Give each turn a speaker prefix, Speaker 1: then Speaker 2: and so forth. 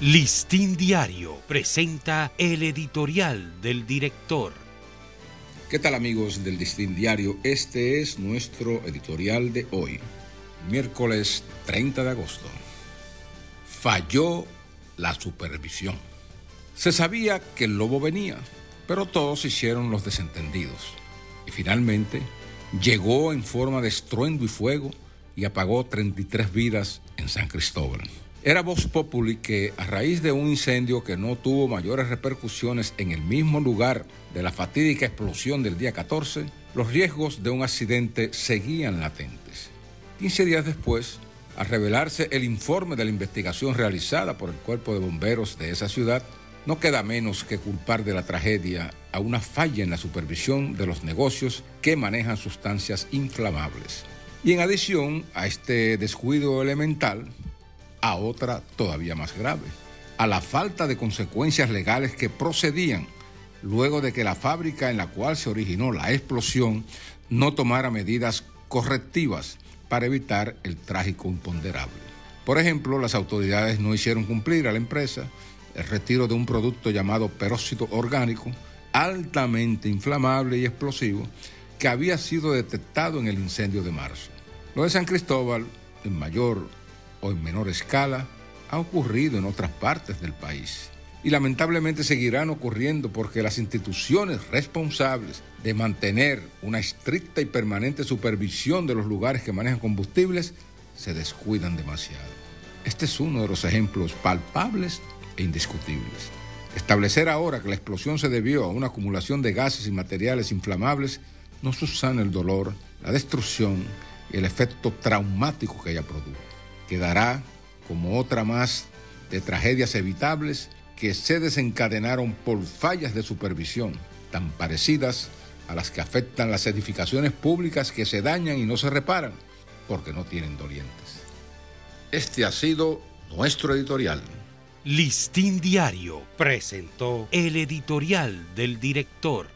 Speaker 1: Listín Diario presenta el editorial del director.
Speaker 2: ¿Qué tal amigos del Listín Diario? Este es nuestro editorial de hoy, miércoles 30 de agosto. Falló la supervisión. Se sabía que el lobo venía, pero todos hicieron los desentendidos. Y finalmente llegó en forma de estruendo y fuego y apagó 33 vidas en San Cristóbal. Era Vox Populi que, a raíz de un incendio que no tuvo mayores repercusiones en el mismo lugar de la fatídica explosión del día 14, los riesgos de un accidente seguían latentes. 15 días después, al revelarse el informe de la investigación realizada por el Cuerpo de Bomberos de esa ciudad, no queda menos que culpar de la tragedia a una falla en la supervisión de los negocios que manejan sustancias inflamables. Y en adición a este descuido elemental, a otra todavía más grave, a la falta de consecuencias legales que procedían luego de que la fábrica en la cual se originó la explosión no tomara medidas correctivas para evitar el trágico imponderable. Por ejemplo, las autoridades no hicieron cumplir a la empresa el retiro de un producto llamado peróxido orgánico, altamente inflamable y explosivo, que había sido detectado en el incendio de marzo. Lo de San Cristóbal, en mayor o en menor escala ha ocurrido en otras partes del país. Y lamentablemente seguirán ocurriendo porque las instituciones responsables de mantener una estricta y permanente supervisión de los lugares que manejan combustibles se descuidan demasiado. Este es uno de los ejemplos palpables e indiscutibles. Establecer ahora que la explosión se debió a una acumulación de gases y materiales inflamables no susana el dolor, la destrucción y el efecto traumático que ella produjo quedará como otra más de tragedias evitables que se desencadenaron por fallas de supervisión tan parecidas a las que afectan las edificaciones públicas que se dañan y no se reparan porque no tienen dolientes. Este ha sido nuestro editorial.
Speaker 1: Listín Diario presentó el editorial del director.